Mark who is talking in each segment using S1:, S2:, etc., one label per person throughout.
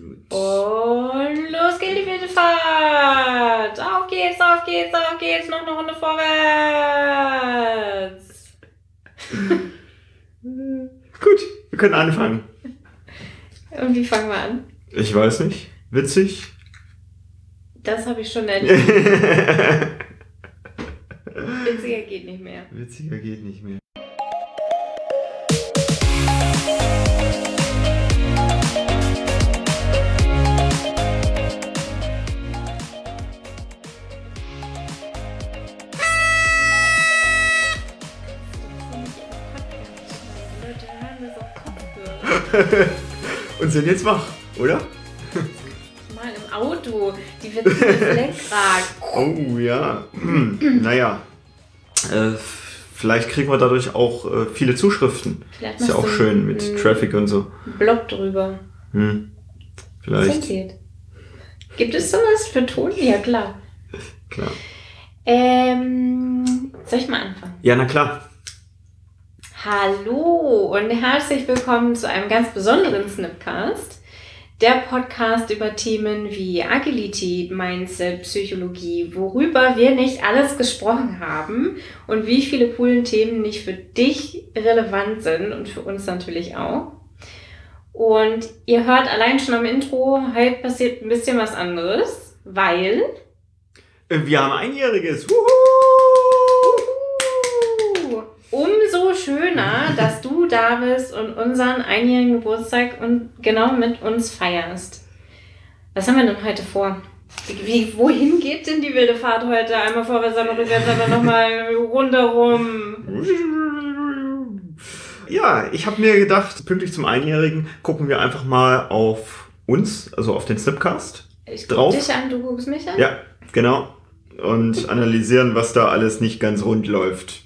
S1: Gut.
S2: Und los geht die wilde Fahrt. Auf geht's, auf geht's, auf geht's. Noch eine Runde vorwärts.
S1: Gut, wir können anfangen.
S2: Und wie fangen wir an?
S1: Ich weiß nicht. Witzig?
S2: Das habe ich schon erlebt. Witziger geht nicht mehr.
S1: Witziger geht nicht mehr. Und sind jetzt wach, oder?
S2: Mal im Auto. Die wird das Lenkrad.
S1: Oh ja. naja. Äh, vielleicht kriegen wir dadurch auch äh, viele Zuschriften.
S2: Vielleicht
S1: Ist ja auch schön mit
S2: einen
S1: Traffic und so.
S2: Blog drüber.
S1: Hm. Vielleicht.
S2: Gibt es sowas für Ton? Ja, klar.
S1: Klar.
S2: Ähm, soll ich mal anfangen?
S1: Ja, na klar.
S2: Hallo und herzlich willkommen zu einem ganz besonderen Snipcast. Der Podcast über Themen wie Agilität, Mindset, Psychologie, worüber wir nicht alles gesprochen haben und wie viele coolen Themen nicht für dich relevant sind und für uns natürlich auch. Und ihr hört allein schon am Intro, heute passiert ein bisschen was anderes, weil
S1: Wir haben einjähriges. Wuhu!
S2: Umso schöner, dass du da bist und unseren einjährigen Geburtstag und genau mit uns feierst. Was haben wir denn heute vor? Wie, wie, wohin geht denn die wilde Fahrt heute? Einmal vorwärts, einmal rückwärts, dann nochmal rundherum.
S1: Ja, ich habe mir gedacht, pünktlich zum Einjährigen gucken wir einfach mal auf uns, also auf den Snipcast.
S2: Ich
S1: Drauf.
S2: guck dich an, du guckst mich an.
S1: Ja, genau. Und analysieren, was da alles nicht ganz rund läuft.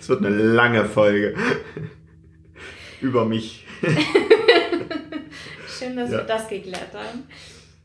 S1: Es wird eine lange Folge. Über mich.
S2: Schön, dass
S1: Ja.
S2: wir das geklärt haben.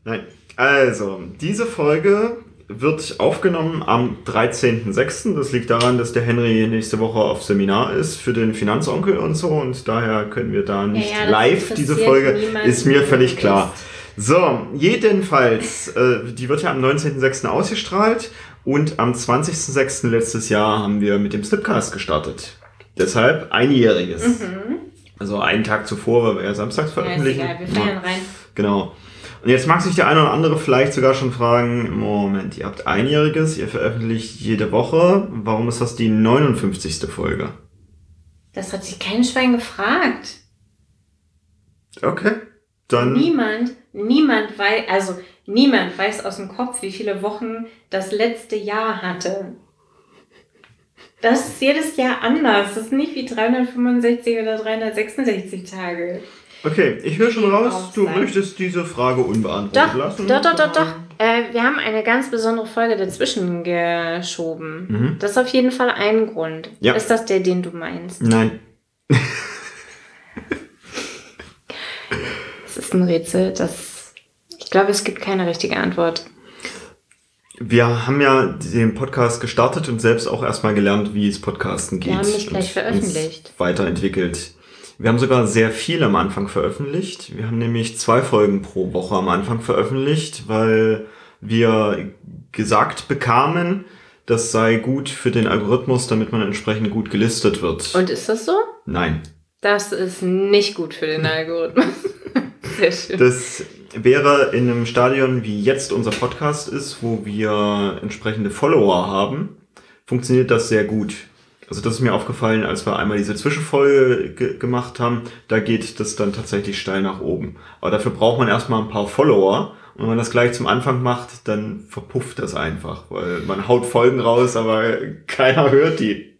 S1: Nein. Also, diese Folge wird aufgenommen am 13.06. Das liegt daran, dass der Henry nächste Woche auf Seminar ist für den Finanzonkel und so und daher können wir da nicht
S2: ja, das
S1: live diese Folge. Ist mir völlig klar.
S2: bist.
S1: So, jedenfalls, äh, die wird ja am 19.06. ausgestrahlt und am 20.06. letztes Jahr haben wir mit dem Slipcast gestartet. Deshalb einjähriges.
S2: Mhm.
S1: Also einen Tag zuvor, weil wir ja samstags
S2: Ja,
S1: veröffentlichen.
S2: egal, wir feiern rein.
S1: Genau. Und jetzt mag sich der eine oder andere vielleicht sogar schon fragen, Moment, ihr habt einjähriges, ihr veröffentlicht jede Woche, warum ist das die 59. Folge?
S2: Das hat sich kein Schwein gefragt.
S1: Okay. Dann,
S2: Niemand, niemand weiß, also niemand weiß aus dem Kopf, wie viele Wochen das letzte Jahr hatte. Das ist jedes Jahr anders. Das ist nicht wie 365 oder 366 Tage.
S1: okay, ich höre schon raus, du
S2: sein.
S1: möchtest diese Frage unbeantwortet
S2: Doch,
S1: lassen.
S2: doch, doch, doch, doch. Äh, wir haben eine ganz besondere Folge dazwischen geschoben.
S1: Mhm.
S2: Das ist auf jeden Fall ein Grund.
S1: Ja.
S2: Ist das der, den du meinst?
S1: Nein.
S2: Das ist ein Rätsel, das. Ich glaube, es gibt keine richtige Antwort.
S1: Wir haben ja den Podcast gestartet und selbst auch erstmal gelernt, wie es Podcasten geht.
S2: Wir haben nicht gleich veröffentlicht.
S1: Weiterentwickelt. Wir haben sogar sehr viel am Anfang veröffentlicht. Wir haben nämlich zwei Folgen pro Woche am Anfang veröffentlicht, weil wir gesagt bekamen, das sei gut für den Algorithmus, damit man entsprechend gut gelistet wird.
S2: Und ist das so?
S1: Nein.
S2: Das ist nicht gut für den Algorithmus. Sehr schön.
S1: Das wäre in einem Stadion, wie jetzt unser Podcast ist, wo wir entsprechende Follower haben, funktioniert das sehr gut. Also das ist mir aufgefallen, als wir einmal diese Zwischenfolge ge gemacht haben, da geht das dann tatsächlich steil nach oben. Aber dafür braucht man erstmal ein paar Follower. Und wenn man das gleich zum Anfang macht, dann verpufft das einfach, weil man haut Folgen raus, aber keiner hört die.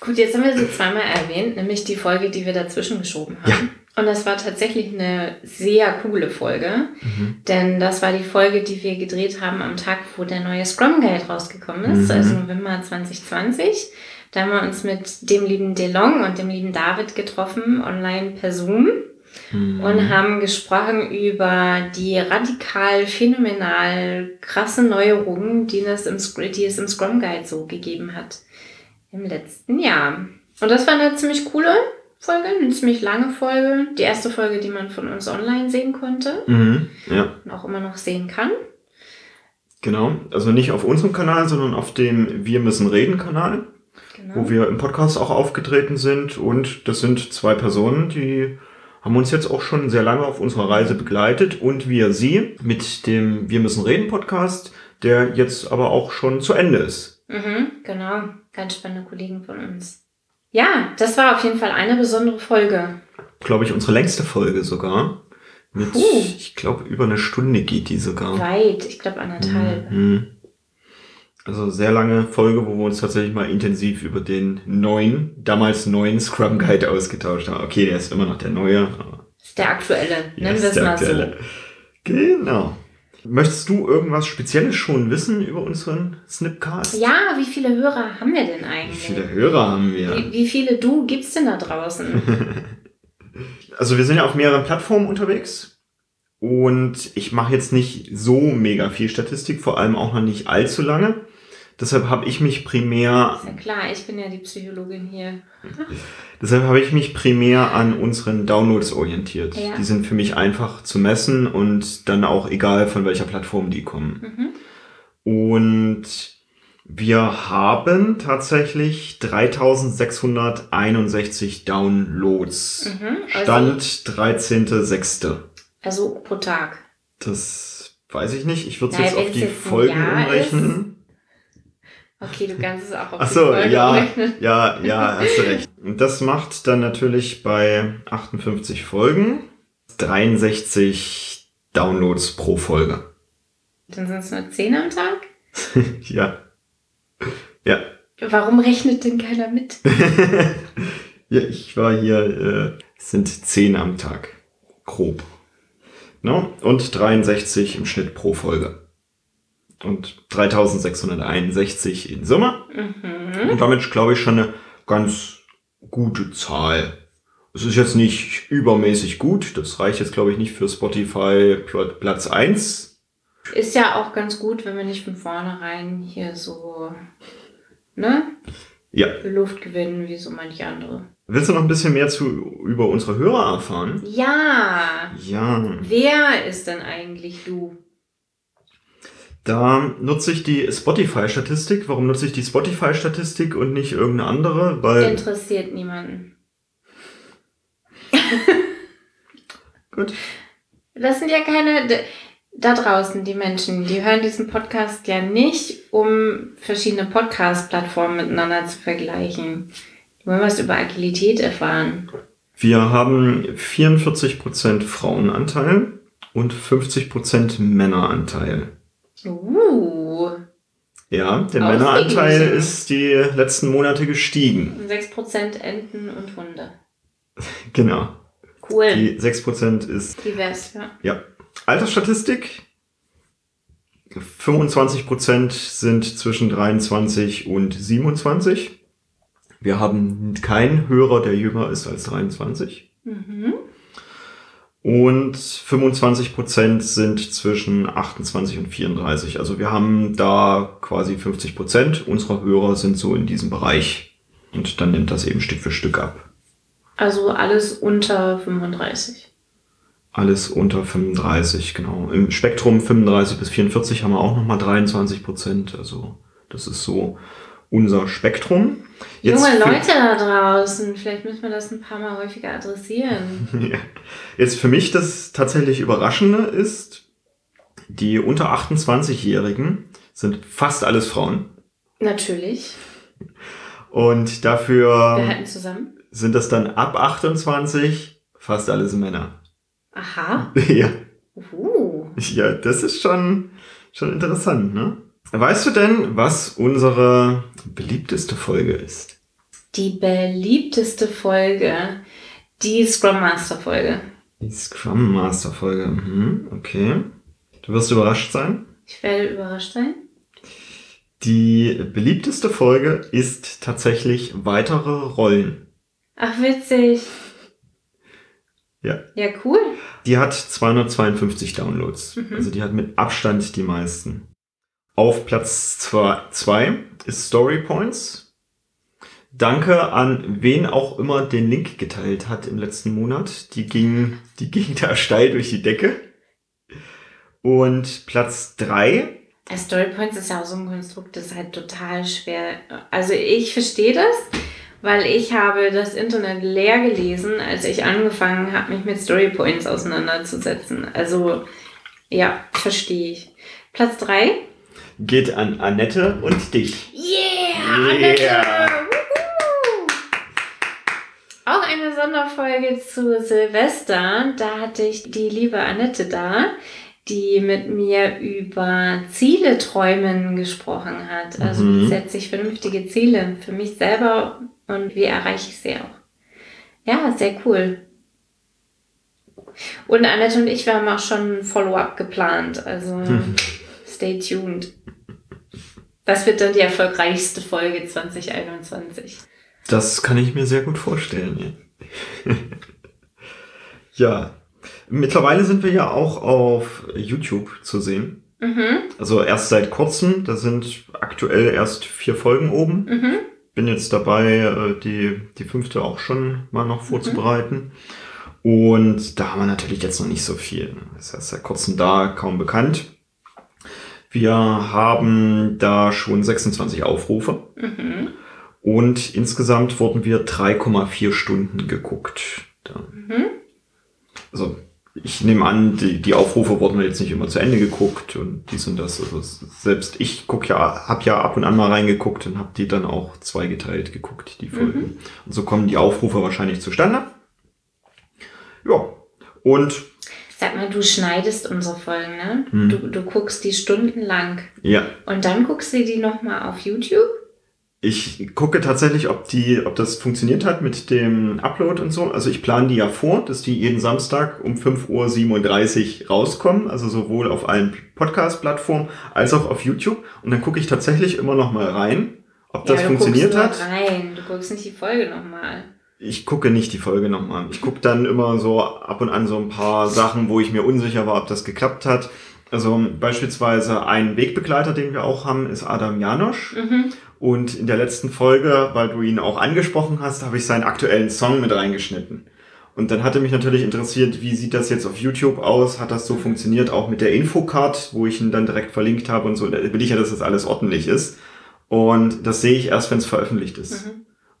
S2: Gut, jetzt haben wir sie zweimal erwähnt, nämlich die Folge, die wir dazwischen geschoben haben. Und das war tatsächlich eine sehr coole Folge, denn das war die Folge, die wir gedreht haben am Tag, wo der neue Scrum Guide rausgekommen ist,
S1: Mhm.
S2: also November 2020. Da haben wir uns mit dem lieben DeLong und dem lieben David getroffen, online per Zoom. und haben gesprochen über die radikal, phänomenal krasse Neuerungen, die es im, die es im Scrum Guide so gegeben hat im letzten Jahr. Und das war eine ziemlich coole Folge, eine ziemlich lange Folge. Die erste Folge, die man von uns online sehen konnte
S1: Mhm. Ja,
S2: und auch immer noch sehen kann.
S1: genau. Also nicht auf unserem Kanal, sondern auf dem Wir müssen reden Kanal,
S2: Genau.
S1: wo wir im Podcast auch aufgetreten sind. Und das sind zwei Personen, die haben uns jetzt auch schon sehr lange auf unserer Reise begleitet und wir sie mit dem Wir müssen reden Podcast, der jetzt aber auch schon zu Ende ist.
S2: Mhm, genau. Ganz spannende Kollegen von uns. Ja, das war auf jeden Fall eine besondere Folge.
S1: Glaube ich, unsere längste Folge sogar. Mit,
S2: Puh.
S1: ich glaube, über eine Stunde geht die sogar.
S2: Weit, ich glaube anderthalb.
S1: Mhm. Also sehr lange Folge, wo wir uns tatsächlich mal intensiv über den neuen, damals neuen Scrum Guide ausgetauscht haben. Okay, der ist immer noch der neue, aber
S2: ist der aktuelle,
S1: ja,
S2: nennen wir es mal so.
S1: aktuelle. Genau. Möchtest du irgendwas Spezielles schon wissen über unseren Snipcast?
S2: Ja, wie viele Hörer haben wir denn
S1: Wie
S2: eigentlich?
S1: viele Hörer haben wir?
S2: Wie, wie viele du gibt's denn da draußen?
S1: Also wir sind ja auf mehreren Plattformen unterwegs und ich mache jetzt nicht so mega viel Statistik, vor allem auch noch nicht allzu lange. Deshalb habe ich mich primär,
S2: ist ja klar, ich bin ja die Psychologin hier.
S1: deshalb habe ich mich primär an unseren Downloads orientiert.
S2: Ja.
S1: Die sind für mich einfach zu messen und dann auch egal von welcher Plattform die kommen.
S2: Mhm.
S1: Und wir haben tatsächlich 3661 Downloads.
S2: Mhm, also-
S1: Stand 13.06.
S2: Also pro Tag.
S1: Das weiß ich nicht. Ich würde es jetzt auf die Folgen umrechnen.
S2: Okay, du kannst es auch auf
S1: Ach
S2: die
S1: so, ja,
S2: umrechnen.
S1: ja, ja, hast du recht. Und das macht dann natürlich bei 58 Folgen 63 Downloads pro Folge.
S2: Dann sind es nur 10 am Tag.
S1: ja. Ja.
S2: Warum rechnet denn keiner mit?
S1: ja, ich war hier, äh, es sind 10 am Tag. Grob. No? Und 63 im Schnitt pro Folge. Und 3661 in Summe.
S2: Mhm.
S1: Und damit glaube ich schon eine ganz gute Zahl. Es ist jetzt nicht übermäßig gut. Das reicht jetzt, glaube ich, nicht für Spotify Pl- Platz 1.
S2: Ist ja auch ganz gut, wenn wir nicht von vornherein hier so, ne,
S1: Ja.
S2: Luft gewinnen, wie so manche andere.
S1: Willst du noch ein bisschen mehr zu, über unsere Hörer erfahren?
S2: Ja,
S1: Ja.
S2: wer ist denn eigentlich du?
S1: Da nutze ich die Spotify-Statistik. Warum nutze ich die Spotify-Statistik und nicht irgendeine andere? Weil.
S2: Interessiert niemanden.
S1: Gut.
S2: Das sind ja keine, da draußen, die Menschen, die hören diesen Podcast ja nicht, um verschiedene Podcast-Plattformen miteinander zu vergleichen. Die wollen was über Agilität erfahren.
S1: Wir haben 44% Frauenanteil und 50% Männeranteil.
S2: Uh,
S1: Ja, der
S2: Ausgeglichen.
S1: Männeranteil ist die letzten Monate gestiegen.
S2: 6% Enten und Hunde.
S1: Genau.
S2: Cool.
S1: Die 6% ist,
S2: Divers, ja.
S1: ja. Altersstatistik. 25% sind zwischen 23 und 27. Wir haben keinen Hörer, der jünger ist als 23.
S2: Mhm.
S1: Und 25% sind zwischen 28 und 34. Also wir haben da quasi 50% unserer Hörer sind so in diesem Bereich. Und dann nimmt das eben Stück für Stück ab.
S2: Also alles unter 35.
S1: Alles unter 35, genau. Im Spektrum 35 bis 44 haben wir auch nochmal 23 Prozent. Also das ist so unser Spektrum.
S2: Junge
S1: für-
S2: Leute da draußen, vielleicht müssen wir das ein paar Mal häufiger adressieren.
S1: Ja. Jetzt für mich das tatsächlich Überraschende ist, die unter 28-Jährigen sind fast alles Frauen.
S2: Natürlich.
S1: Und dafür sind das dann ab 28 fast alles Männer.
S2: Aha.
S1: ja.
S2: Uh.
S1: ja, das ist schon, schon interessant, ne? Weißt du denn, was unsere beliebteste Folge ist?
S2: Die beliebteste Folge, die Scrum Master Folge.
S1: Die Scrum Master Folge. Mhm, okay. Du wirst überrascht sein.
S2: Ich werde überrascht sein.
S1: Die beliebteste Folge ist tatsächlich weitere Rollen.
S2: Ach, witzig.
S1: Ja.
S2: Ja, cool.
S1: Die hat 252 Downloads.
S2: Mhm.
S1: Also die hat mit Abstand die meisten. Auf Platz 2 ist Story Points. Danke an wen auch immer den Link geteilt hat im letzten Monat. Die ging, die ging da steil durch die Decke. Und Platz drei.
S2: Storypoints ist ja auch so ein Konstrukt, das ist halt total schwer. Also ich verstehe das, weil ich habe das Internet leer gelesen, als ich angefangen habe, mich mit Storypoints auseinanderzusetzen. Also ja, verstehe ich. Platz drei
S1: geht an Annette und dich.
S2: Yeah, yeah. Auch eine Sonderfolge zu Silvester. Da hatte ich die liebe Annette da, die mit mir über Ziele träumen gesprochen hat. Also mhm. wie setze ich vernünftige Ziele für mich selber und wie erreiche ich sie auch. Ja, sehr cool. Und Annette und ich, wir haben auch schon ein Follow-up geplant. Also stay tuned. Das wird dann die erfolgreichste Folge 2021.
S1: Das kann ich mir sehr gut vorstellen. ja. Mittlerweile sind wir ja auch auf YouTube zu sehen. Mhm. Also erst seit kurzem, da sind aktuell erst vier Folgen oben. Mhm. Bin jetzt dabei, äh, die, die fünfte auch schon mal noch vorzubereiten. Mhm. Und da haben wir natürlich jetzt noch nicht so viel. Das ist erst seit kurzem da, kaum bekannt. Wir haben da schon 26 Aufrufe. Mhm. Und insgesamt wurden wir 3,4 Stunden geguckt. Mhm. Also ich nehme an, die, die Aufrufe wurden jetzt nicht immer zu Ende geguckt und dies und das. Also selbst ich guck ja, habe ja ab und an mal reingeguckt und habe die dann auch zweigeteilt geguckt, die Folgen. Mhm. Und so kommen die Aufrufe wahrscheinlich zustande. Ja. Und
S2: Sag mal, du schneidest unsere Folgen, ne? Mhm. Du, du guckst die stundenlang.
S1: Ja.
S2: Und dann guckst du die nochmal auf YouTube?
S1: Ich gucke tatsächlich, ob die, ob das funktioniert hat mit dem Upload und so. Also ich plane die ja vor, dass die jeden Samstag um 5.37 Uhr rauskommen, also sowohl auf allen Podcast-Plattformen als auch auf YouTube. Und dann gucke ich tatsächlich immer noch mal rein, ob ja, das funktioniert hat.
S2: Rein. Du guckst nicht die Folge nochmal.
S1: Ich gucke nicht die Folge nochmal. Ich gucke dann immer so ab und an so ein paar Sachen, wo ich mir unsicher war, ob das geklappt hat. Also beispielsweise ein Wegbegleiter, den wir auch haben, ist Adam Janosch. Mhm. Und in der letzten Folge, weil du ihn auch angesprochen hast, habe ich seinen aktuellen Song mit reingeschnitten. Und dann hatte mich natürlich interessiert, wie sieht das jetzt auf YouTube aus? Hat das so funktioniert, auch mit der Infocard, wo ich ihn dann direkt verlinkt habe und so. Da will ich ja, dass das alles ordentlich ist. Und das sehe ich erst, wenn es veröffentlicht ist. Mhm.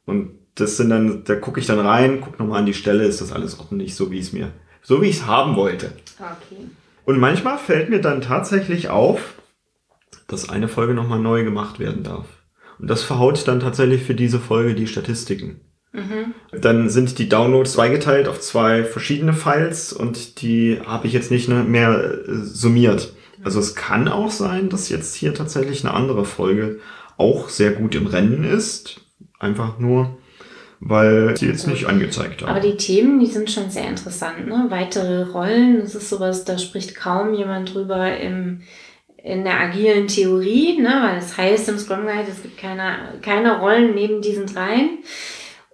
S1: Und das sind dann, da gucke ich dann rein, gucke nochmal an die Stelle, ist das alles ordentlich, so wie es mir, so wie ich es haben wollte. Okay. Und manchmal fällt mir dann tatsächlich auf, dass eine Folge nochmal neu gemacht werden darf. Und das verhaut dann tatsächlich für diese Folge die Statistiken. Mhm. Dann sind die Downloads zweigeteilt auf zwei verschiedene Files und die habe ich jetzt nicht mehr äh, summiert. Also es kann auch sein, dass jetzt hier tatsächlich eine andere Folge auch sehr gut im Rennen ist. Einfach nur, weil sie jetzt nicht angezeigt haben.
S2: Aber die Themen, die sind schon sehr interessant. Ne? Weitere Rollen, das ist sowas, da spricht kaum jemand drüber im in der agilen Theorie, ne, weil es heißt im Scrum Guide, es gibt keine, keine Rollen neben diesen dreien.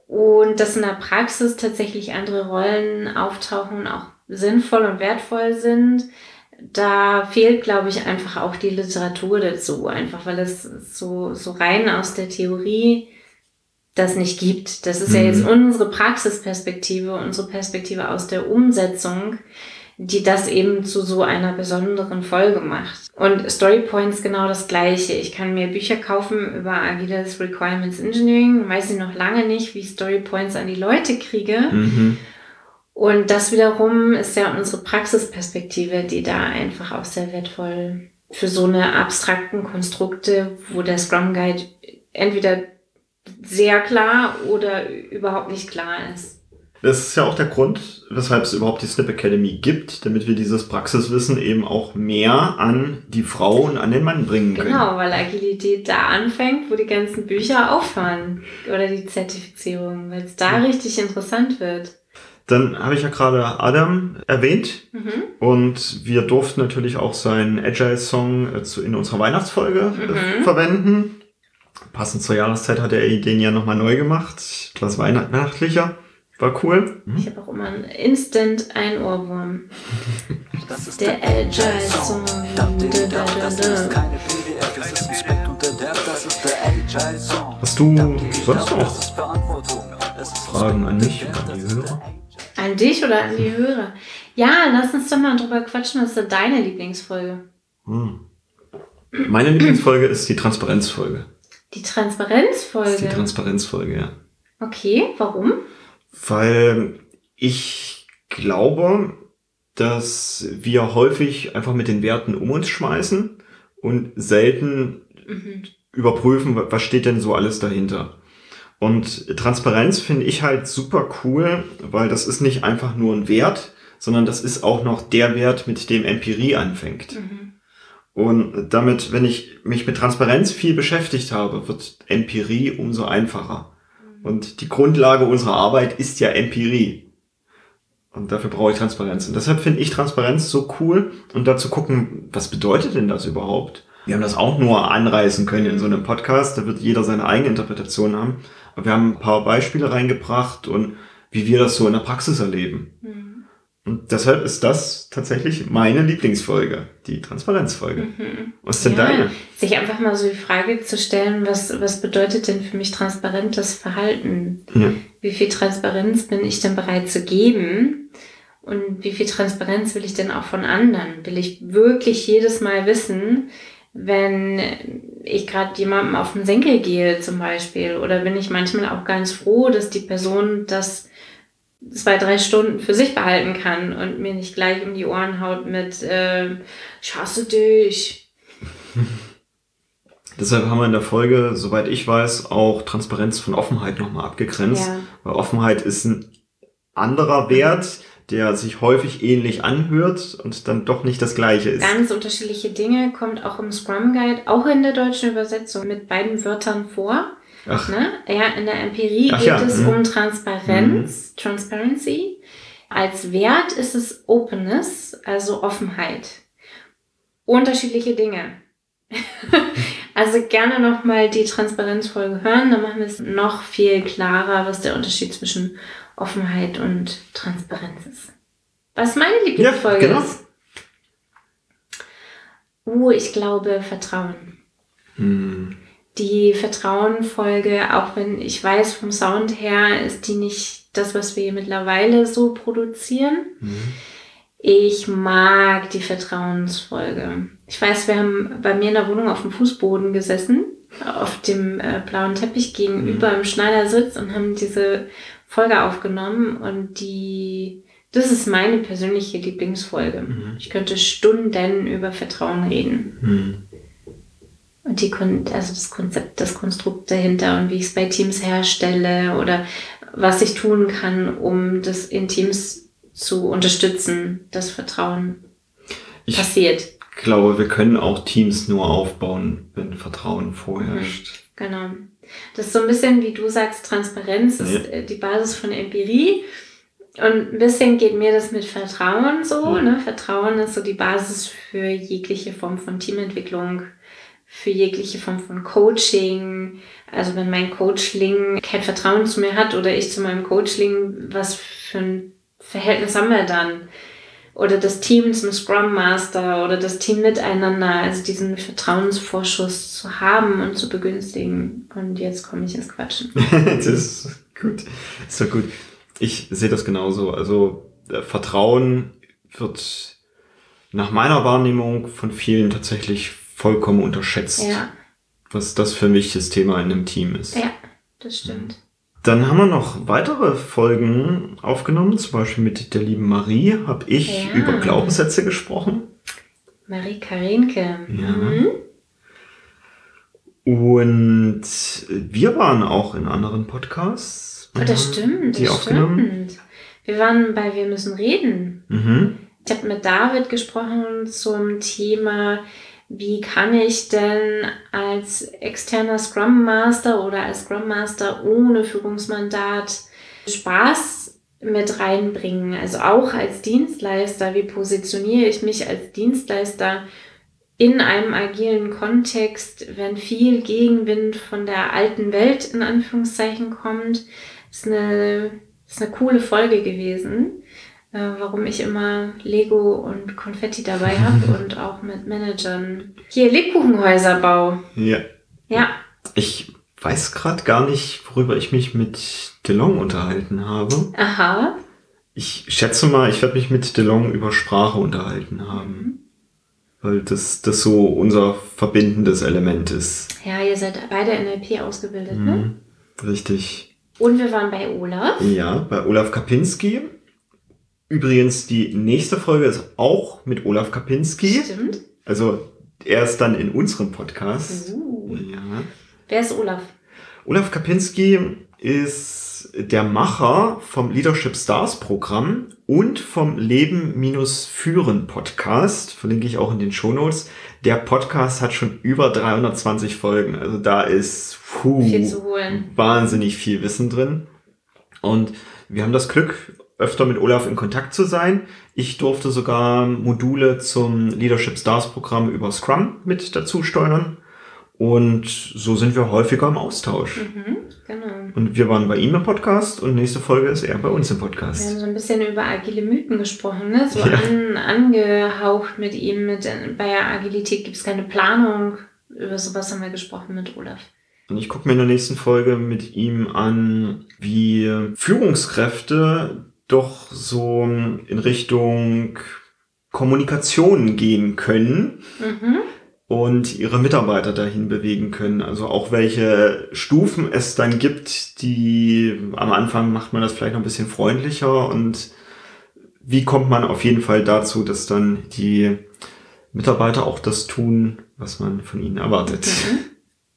S2: Und dass in der Praxis tatsächlich andere Rollen auftauchen und auch sinnvoll und wertvoll sind. Da fehlt, glaube ich, einfach auch die Literatur dazu, einfach weil es so, so rein aus der Theorie das nicht gibt. Das ist mhm. ja jetzt unsere Praxisperspektive, unsere Perspektive aus der Umsetzung die das eben zu so einer besonderen Folge macht. Und Storypoints genau das gleiche. Ich kann mir Bücher kaufen über agiles Requirements Engineering, weiß ich noch lange nicht, wie ich Storypoints an die Leute kriege. Mhm. Und das wiederum ist ja unsere Praxisperspektive, die da einfach auch sehr wertvoll für so eine abstrakten Konstrukte, wo der Scrum Guide entweder sehr klar oder überhaupt nicht klar ist.
S1: Das ist ja auch der Grund, weshalb es überhaupt die Snip Academy gibt, damit wir dieses Praxiswissen eben auch mehr an die Frau und an den Mann bringen können.
S2: Genau, weil Agilität da anfängt, wo die ganzen Bücher aufhören oder die Zertifizierung, weil es da ja. richtig interessant wird.
S1: Dann habe ich ja gerade Adam erwähnt mhm. und wir durften natürlich auch seinen Agile-Song äh, in unserer Weihnachtsfolge äh, mhm. verwenden. Passend zur Jahreszeit hat er den ja nochmal neu gemacht, etwas weihnachtlicher. War cool.
S2: Mhm. Ich habe auch immer einen Instant ein Ohrwurm. Das ist der Agile Song. Das ist keine PDF, ist ein Spec und der
S1: Hast du sonst noch Fragen an mich oder an die Hörer?
S2: An dich oder an die Hörer? Ja, lass uns doch mal drüber quatschen. Was ist denn deine Lieblingsfolge?
S1: Hm. Meine Lieblingsfolge ist die Transparenzfolge.
S2: Die Transparenzfolge? Das
S1: ist die Transparenzfolge, ja.
S2: Okay, warum?
S1: Weil ich glaube, dass wir häufig einfach mit den Werten um uns schmeißen und selten mhm. überprüfen, was steht denn so alles dahinter. Und Transparenz finde ich halt super cool, weil das ist nicht einfach nur ein Wert, sondern das ist auch noch der Wert, mit dem Empirie anfängt. Mhm. Und damit, wenn ich mich mit Transparenz viel beschäftigt habe, wird Empirie umso einfacher. Mhm. Und die Grundlage unserer Arbeit ist ja Empirie. Und dafür brauche ich Transparenz. Und deshalb finde ich Transparenz so cool und dazu gucken, was bedeutet denn das überhaupt? Wir haben das auch nur anreißen können in so einem Podcast. Da wird jeder seine eigene Interpretation haben. Aber wir haben ein paar Beispiele reingebracht und wie wir das so in der Praxis erleben. Mhm. Und deshalb ist das tatsächlich meine Lieblingsfolge, die Transparenzfolge. Mhm. Was ist denn ja, deine?
S2: Sich einfach mal so die Frage zu stellen, was, was bedeutet denn für mich transparentes Verhalten? Ja. Wie viel Transparenz bin ich denn bereit zu geben? Und wie viel Transparenz will ich denn auch von anderen? Will ich wirklich jedes Mal wissen, wenn ich gerade jemandem auf den Senkel gehe zum Beispiel? Oder bin ich manchmal auch ganz froh, dass die Person das zwei, drei Stunden für sich behalten kann und mir nicht gleich um die Ohren haut mit äh, ich hasse dich.
S1: Deshalb haben wir in der Folge, soweit ich weiß, auch Transparenz von Offenheit nochmal abgegrenzt. Ja. Weil Offenheit ist ein anderer Wert, der sich häufig ähnlich anhört und dann doch nicht das gleiche ist.
S2: Ganz unterschiedliche Dinge kommt auch im Scrum Guide, auch in der deutschen Übersetzung mit beiden Wörtern vor. Ach. Ne? Ja, in der Empirie Ach, geht ja. es mhm. um Transparenz, mhm. Transparency. Als Wert ist es Openness, also Offenheit. Unterschiedliche Dinge. also gerne nochmal die Transparenzfolge hören, dann machen wir es noch viel klarer, was der Unterschied zwischen Offenheit und Transparenz ist. Was meine Lieblingsfolge ja, genau. ist? Uh, ich glaube Vertrauen. Hm. Die Vertrauenfolge, auch wenn ich weiß, vom Sound her ist die nicht das, was wir mittlerweile so produzieren. Mhm. Ich mag die Vertrauensfolge. Ich weiß, wir haben bei mir in der Wohnung auf dem Fußboden gesessen, auf dem äh, blauen Teppich gegenüber mhm. im Schneidersitz und haben diese Folge aufgenommen und die, das ist meine persönliche Lieblingsfolge. Mhm. Ich könnte Stunden über Vertrauen reden. Mhm. Und die, also das Konzept, das Konstrukt dahinter und wie ich es bei Teams herstelle oder was ich tun kann, um das in Teams zu unterstützen, das Vertrauen ich passiert.
S1: Ich glaube, wir können auch Teams nur aufbauen, wenn Vertrauen vorherrscht.
S2: Mhm, genau. Das ist so ein bisschen, wie du sagst, Transparenz ist ja. die Basis von Empirie. Und ein bisschen geht mir das mit Vertrauen so. Ja. Ne? Vertrauen ist so die Basis für jegliche Form von Teamentwicklung für jegliche Form von Coaching. Also wenn mein Coachling kein Vertrauen zu mir hat oder ich zu meinem Coachling, was für ein Verhältnis haben wir dann? Oder das Team zum Scrum Master oder das Team miteinander, also diesen Vertrauensvorschuss zu haben und zu begünstigen. Und jetzt komme ich ins Quatschen.
S1: das ist gut. Doch gut. Ich sehe das genauso. Also äh, Vertrauen wird nach meiner Wahrnehmung von vielen tatsächlich vollkommen unterschätzt, ja. was das für ein wichtiges Thema in einem Team ist.
S2: Ja, das stimmt.
S1: Dann haben wir noch weitere Folgen aufgenommen, zum Beispiel mit der lieben Marie habe ich ja. über Glaubenssätze gesprochen.
S2: Marie Karinke. Ja. Mhm.
S1: Und wir waren auch in anderen Podcasts.
S2: Oh, das stimmt. Das. Stimmt. Wir waren bei Wir müssen reden. Mhm. Ich habe mit David gesprochen zum Thema wie kann ich denn als externer Scrum Master oder als Scrum Master ohne Führungsmandat Spaß mit reinbringen? Also auch als Dienstleister, wie positioniere ich mich als Dienstleister in einem agilen Kontext, wenn viel Gegenwind von der alten Welt in Anführungszeichen kommt? Das ist eine, das ist eine coole Folge gewesen äh, warum ich immer Lego und Konfetti dabei habe und auch mit Managern hier Lebkuchenhäuser baue.
S1: Ja.
S2: Ja.
S1: Ich weiß gerade gar nicht, worüber ich mich mit DeLong unterhalten habe.
S2: Aha.
S1: Ich schätze mal, ich werde mich mit DeLong über Sprache unterhalten haben. Weil das, das so unser verbindendes Element ist.
S2: Ja, ihr seid beide NLP ausgebildet, ne?
S1: Mhm. Richtig.
S2: Und wir waren bei Olaf.
S1: Ja, bei Olaf Kapinski. Übrigens, die nächste Folge ist auch mit Olaf Kapinski.
S2: Stimmt.
S1: Also er ist dann in unserem Podcast.
S2: Uh.
S1: Ja.
S2: Wer ist Olaf?
S1: Olaf Kapinski ist der Macher vom Leadership Stars Programm und vom Leben-Führen Podcast. Verlinke ich auch in den Shownotes. Der Podcast hat schon über 320 Folgen. Also da ist puh,
S2: Viel
S1: wahnsinnig viel Wissen drin. Und wir haben das Glück, öfter mit Olaf in Kontakt zu sein. Ich durfte sogar Module zum Leadership Stars Programm über Scrum mit dazu steuern. Und so sind wir häufiger im Austausch.
S2: Mhm, genau.
S1: Und wir waren bei ihm im Podcast und nächste Folge ist er bei uns im
S2: Wir
S1: Podcast.
S2: haben so ein bisschen über agile Mythen gesprochen, ne? So
S1: Ja.
S2: an, angehaucht mit ihm. Mit, bei Agilität gibt es keine Planung. Über sowas haben wir gesprochen mit Olaf.
S1: Und ich gucke mir in der nächsten Folge mit ihm an, wie Führungskräfte doch so in Richtung Kommunikation gehen können
S2: Mhm.
S1: und ihre Mitarbeiter dahin bewegen können. Also auch welche Stufen es dann gibt, die am Anfang macht man das vielleicht noch ein bisschen freundlicher und wie kommt man auf jeden Fall dazu, dass dann die Mitarbeiter auch das tun, was man von ihnen erwartet.
S2: Mhm.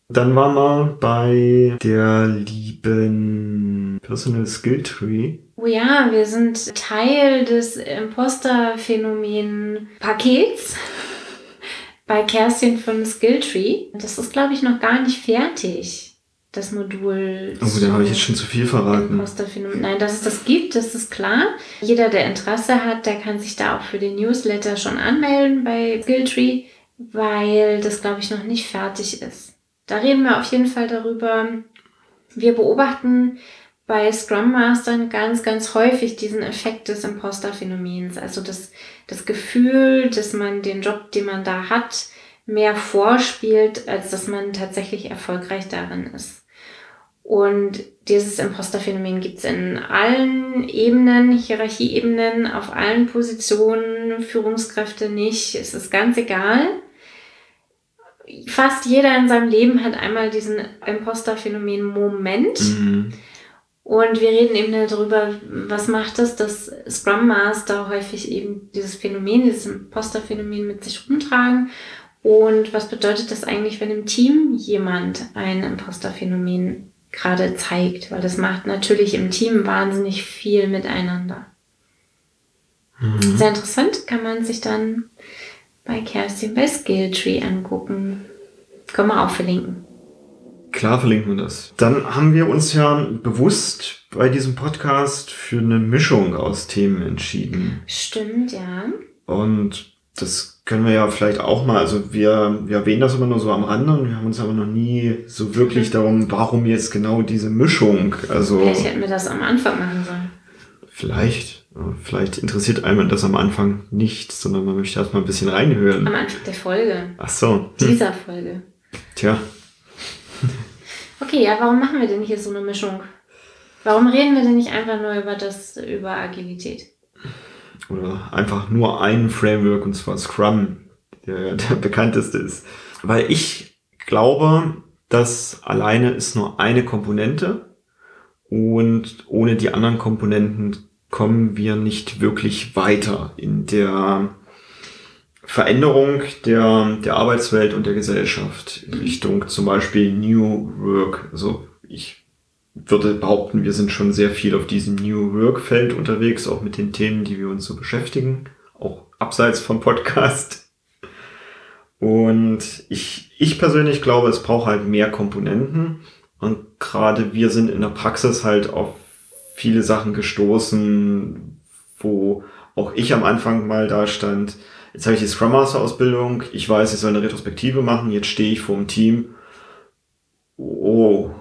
S1: Dann waren wir bei der lieben Personal Skill Tree.
S2: Oh ja, wir sind Teil des Imposter-Phänomen-Pakets bei Kerstin von Skilltree. Das ist, glaube ich, noch gar nicht fertig, das Modul.
S1: Oh, dann habe ich jetzt schon zu viel verraten.
S2: Imposterphänomen. Nein, dass es das gibt, das ist klar. Jeder, der Interesse hat, der kann sich da auch für den Newsletter schon anmelden bei Skilltree, weil das, glaube ich, noch nicht fertig ist. Da reden wir auf jeden Fall darüber. Wir beobachten bei Scrum Mastern ganz, ganz häufig diesen Effekt des Imposter-Phänomens. Also das, das Gefühl, dass man den Job, den man da hat, mehr vorspielt, als dass man tatsächlich erfolgreich darin ist. Und dieses Imposter-Phänomen gibt es in allen Ebenen, Hierarchieebenen, auf allen Positionen, Führungskräfte nicht. Es ist ganz egal. Fast jeder in seinem Leben hat einmal diesen Imposter-Phänomen-Moment.
S1: Mhm.
S2: Und wir reden eben darüber, was macht es, dass Scrum Master häufig eben dieses Phänomen, dieses Imposter-Phänomen mit sich rumtragen. Und was bedeutet das eigentlich, wenn im Team jemand ein Imposter-Phänomen gerade zeigt? Weil das macht natürlich im Team wahnsinnig viel miteinander.
S1: Mhm.
S2: Sehr interessant, kann man sich dann bei Kerstin bei Skilltree angucken. Können wir auch verlinken.
S1: Klar verlinken wir das. Dann haben wir uns ja bewusst bei diesem Podcast für eine Mischung aus Themen entschieden.
S2: Stimmt, ja.
S1: Und das können wir ja vielleicht auch mal, also wir, wir erwähnen das immer nur so am Rande und wir haben uns aber noch nie so wirklich darum, warum jetzt genau diese Mischung. Also
S2: Vielleicht hätten wir das am Anfang machen sollen.
S1: vielleicht, äh, vielleicht interessiert einen das am Anfang nicht, sondern man möchte erstmal ein bisschen reinhören.
S2: Am Anfang der Folge.
S1: Ach so. Hm.
S2: Dieser Folge.
S1: Tja,
S2: Okay, ja, warum machen wir denn hier so eine Mischung? Warum reden wir denn nicht einfach nur über das, über Agilität?
S1: oder einfach nur ein Framework und zwar Scrum, der der bekannteste ist. Weil ich glaube, dass alleine ist nur eine Komponente und ohne die anderen Komponenten kommen wir nicht wirklich weiter in der Veränderung der, der Arbeitswelt und der Gesellschaft in Richtung zum Beispiel New Work. Also ich würde behaupten, wir sind schon sehr viel auf diesem New Work-Feld unterwegs, auch mit den Themen, die wir uns so beschäftigen, auch abseits vom Podcast. Und ich, ich persönlich glaube, es braucht halt mehr Komponenten. Und gerade wir sind in der Praxis halt auf viele Sachen gestoßen, wo auch ich am Anfang mal da stand. Jetzt habe ich die Scrum Master Ausbildung. Ich weiß, ich soll eine Retrospektive machen. Jetzt stehe ich vor dem Team. Oh,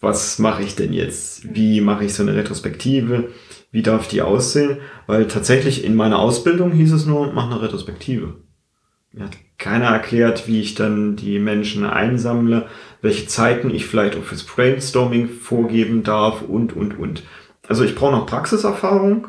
S1: was mache ich denn jetzt? Wie mache ich so eine Retrospektive? Wie darf die aussehen? Weil tatsächlich in meiner Ausbildung hieß es nur, mach eine Retrospektive. Mir hat keiner erklärt, wie ich dann die Menschen einsammle, welche Zeiten ich vielleicht auch fürs Brainstorming vorgeben darf und, und, und. Also ich brauche noch Praxiserfahrung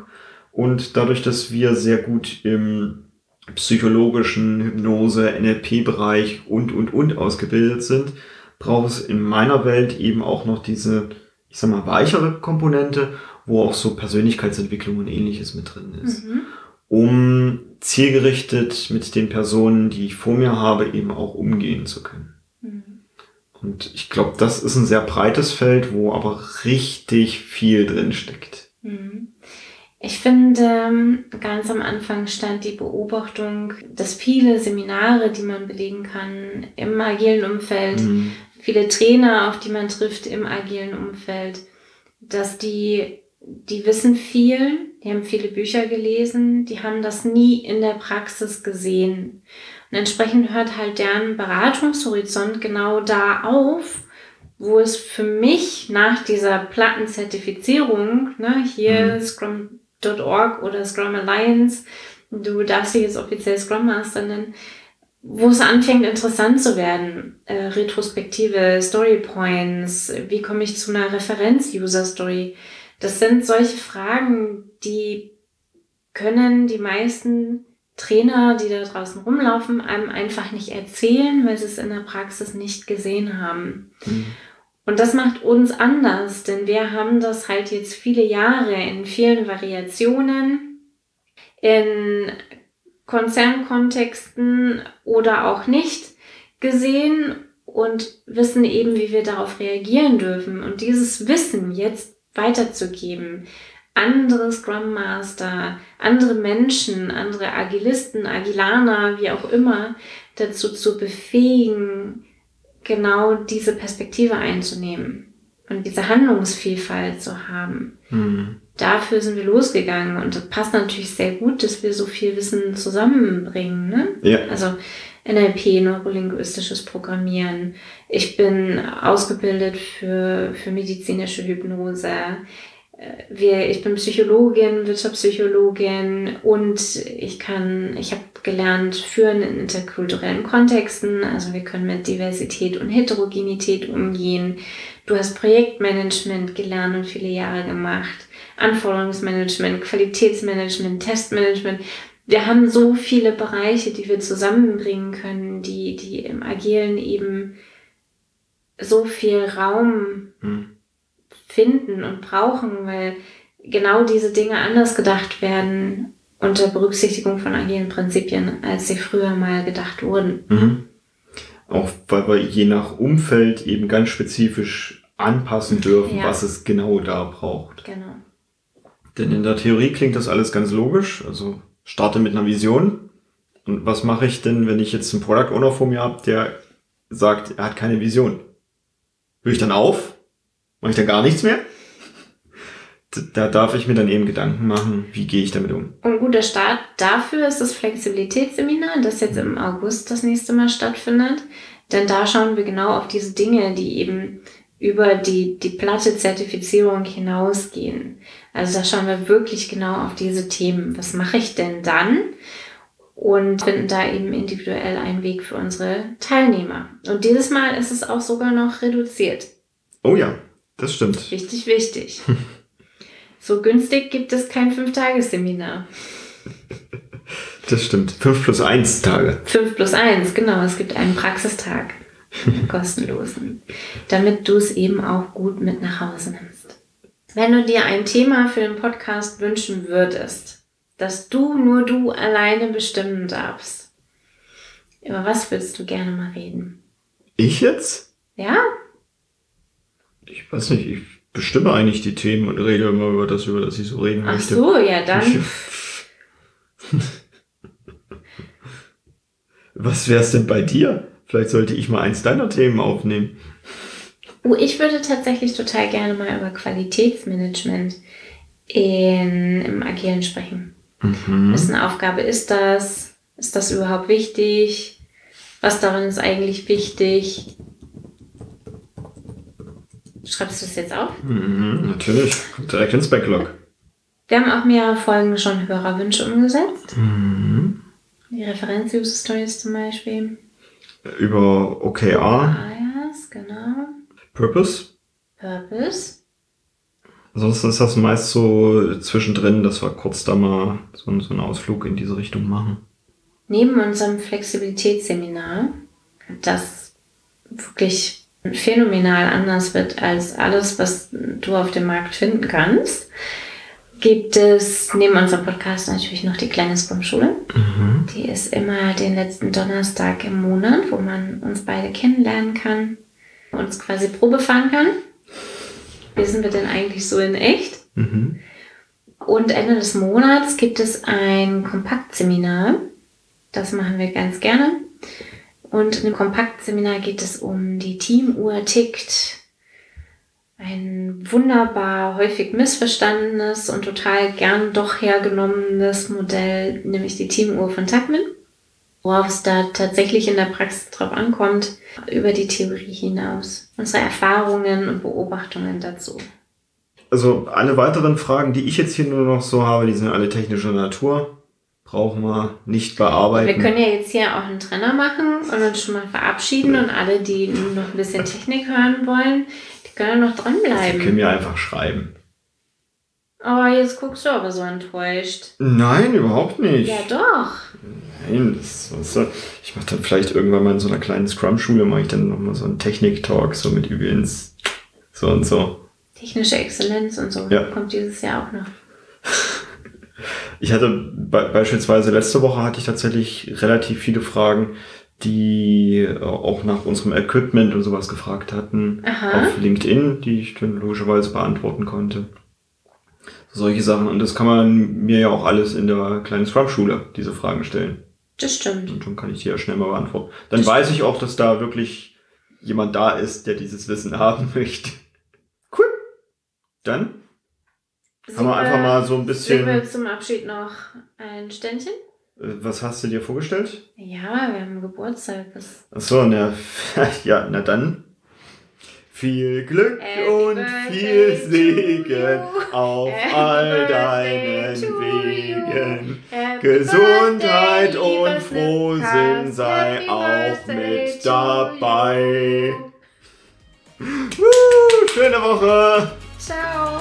S1: und dadurch, dass wir sehr gut im psychologischen Hypnose, NLP-Bereich und, und, und ausgebildet sind, braucht es in meiner Welt eben auch noch diese, ich sag mal, weichere Komponente, wo auch so Persönlichkeitsentwicklung und ähnliches mit drin ist. Mhm. Um zielgerichtet mit den Personen, die ich vor mir habe, eben auch umgehen zu können. Mhm. Und ich glaube, das ist ein sehr breites Feld, wo aber richtig viel drin steckt.
S2: Mhm. Ich finde, ähm, ganz am Anfang stand die Beobachtung, dass viele Seminare, die man belegen kann im agilen Umfeld, mhm. viele Trainer, auf die man trifft im agilen Umfeld, dass die, die wissen viel, die haben viele Bücher gelesen, die haben das nie in der Praxis gesehen. Und entsprechend hört halt deren Beratungshorizont genau da auf, wo es für mich nach dieser Plattenzertifizierung, ne, hier mhm. Scrum Scrum.org oder Scrum Alliance, du darfst dich jetzt offiziell Scrum Master nennen, wo es anfängt interessant zu werden. Äh, Retrospektive, Story Points, wie komme ich zu einer Referenz-User-Story? Das sind solche Fragen, die können die meisten Trainer, die da draußen rumlaufen, einem einfach nicht erzählen, weil sie es in der Praxis nicht gesehen haben. Mhm. Und das macht uns anders, denn wir haben das halt jetzt viele Jahre in vielen Variationen, in Konzernkontexten oder auch nicht gesehen und wissen eben, wie wir darauf reagieren dürfen. Und dieses Wissen jetzt weiterzugeben, andere Scrum Master, andere Menschen, andere Agilisten, Agilaner, wie auch immer, dazu zu befähigen, genau diese Perspektive einzunehmen und diese Handlungsvielfalt zu haben. Mhm. Dafür sind wir losgegangen und das passt natürlich sehr gut, dass wir so viel Wissen zusammenbringen. Ne? Ja. Also NLP, neurolinguistisches Programmieren. Ich bin ausgebildet für, für medizinische Hypnose. Äh, wir, ich bin Psychologin, Wirtschaftspsychologin und ich kann, ich habe gelernt, führen in interkulturellen Kontexten. Also wir können mit Diversität und Heterogenität umgehen. Du hast Projektmanagement gelernt und viele Jahre gemacht. Anforderungsmanagement, Qualitätsmanagement, Testmanagement. Wir haben so viele Bereiche, die wir zusammenbringen können, die, die im Agilen eben so viel Raum hm finden und brauchen, weil genau diese Dinge anders gedacht werden unter Berücksichtigung von agilen Prinzipien, als sie früher mal gedacht wurden. Mhm.
S1: Auch weil wir je nach Umfeld eben ganz spezifisch anpassen dürfen, ja. was es genau da braucht. Genau. Denn in der Theorie klingt das alles ganz logisch. Also starte mit einer Vision. Und was mache ich denn, wenn ich jetzt einen Product Owner vor mir habe, der sagt, er hat keine Vision? Höre ich dann auf? Mache ich dann gar nichts mehr? Da darf ich mir dann eben Gedanken machen, wie gehe ich damit um.
S2: Und guter Start dafür ist das Flexibilitätsseminar, das jetzt im August das nächste Mal stattfindet. Denn da schauen wir genau auf diese Dinge, die eben über die, die platte Zertifizierung hinausgehen. Also da schauen wir wirklich genau auf diese Themen. Was mache ich denn dann? Und finden da eben individuell einen Weg für unsere Teilnehmer. Und dieses Mal ist es auch sogar noch reduziert.
S1: Oh ja, das stimmt.
S2: Wichtig, wichtig. so günstig gibt es kein Fünf-Tages-Seminar.
S1: Das stimmt. Fünf plus eins Tage.
S2: Fünf plus eins, genau. Es gibt einen Praxistag. kostenlosen. Damit du es eben auch gut mit nach Hause nimmst. Wenn du dir ein Thema für den Podcast wünschen würdest, dass du nur du alleine bestimmen darfst, über was würdest du gerne mal reden?
S1: Ich jetzt?
S2: Ja,
S1: ich weiß nicht, ich bestimme eigentlich die Themen und rede immer über das, über das ich so reden
S2: Ach möchte. Ach so, ja dann.
S1: Was wär's denn bei dir? Vielleicht sollte ich mal eins deiner Themen aufnehmen.
S2: Oh, ich würde tatsächlich total gerne mal über Qualitätsmanagement in, im Agilen sprechen. Mhm. Wessen Aufgabe ist das? Ist das überhaupt wichtig? Was darin ist eigentlich wichtig? Schreibst du es jetzt auf?
S1: Mhm, natürlich. Direkt ins Backlog.
S2: Wir haben auch mehrere Folgen schon Hörerwünsche umgesetzt. Mhm. Die Referenz-User-Stories zum Beispiel.
S1: Über OKR.
S2: Bias, genau.
S1: Purpose.
S2: Purpose.
S1: Ansonsten ist das meist so zwischendrin, dass wir kurz da mal so, so einen Ausflug in diese Richtung machen.
S2: Neben unserem Flexibilitätsseminar, das wirklich phänomenal anders wird als alles, was du auf dem Markt finden kannst, gibt es neben unserem Podcast natürlich noch die kleine Scrum-Schule.
S1: Mhm.
S2: Die ist immer den letzten Donnerstag im Monat, wo man uns beide kennenlernen kann, uns quasi Probe fahren kann. Wie sind wir denn eigentlich so in echt?
S1: Mhm.
S2: Und Ende des Monats gibt es ein Kompaktseminar. Das machen wir ganz gerne. Und dem Kompaktseminar geht es um die Teamuhr tickt. Ein wunderbar häufig missverstandenes und total gern doch hergenommenes Modell, nämlich die Teamuhr von Tuckman. Worauf es da tatsächlich in der Praxis drauf ankommt, über die Theorie hinaus. Unsere Erfahrungen und Beobachtungen dazu.
S1: Also alle weiteren Fragen, die ich jetzt hier nur noch so habe, die sind alle technischer Natur. Brauchen wir nicht bearbeiten.
S2: Wir können ja jetzt hier auch einen Trenner machen und uns schon mal verabschieden und alle, die noch ein bisschen Technik hören wollen, die können ja noch dranbleiben.
S1: können mir einfach schreiben.
S2: Oh, jetzt guckst du aber so enttäuscht.
S1: Nein, überhaupt nicht.
S2: Ja, doch.
S1: Nein, das, das, ich mache dann vielleicht irgendwann mal in so einer kleinen Scrum-Schule, mache ich dann nochmal so einen Technik-Talk, so mit übrigens so und so.
S2: Technische Exzellenz und so
S1: Ja.
S2: kommt dieses Jahr auch noch.
S1: Ich hatte be beispielsweise letzte Woche hatte ich tatsächlich relativ viele Fragen, die äh, auch nach unserem Equipment und sowas gefragt hatten
S2: Aha.
S1: auf LinkedIn, die ich dann logischerweise beantworten konnte. Solche Sachen. Und das kann man mir ja auch alles in der kleinen Scrum-Schule, diese Fragen stellen.
S2: Das stimmt.
S1: Und schon kann ich die ja schnell mal beantworten. Dann weiß ich auch, dass da wirklich jemand da ist, der dieses Wissen haben möchte. Cool. Dann haben wir einfach mal so ein bisschen.
S2: Singen wir zum Abschied noch ein Ständchen?
S1: Äh, Was hast du dir vorgestellt?
S2: Ja, wir haben Geburtstag.
S1: Achso, na, ja, na dann. Viel Glück
S2: Happy
S1: und viel Segen auf
S2: Happy
S1: all deinen Wegen.
S2: Happy
S1: Gesundheit
S2: birthday,
S1: und Frohsinn sei auch mit dabei. Woo, schöne Woche!
S2: Ciao.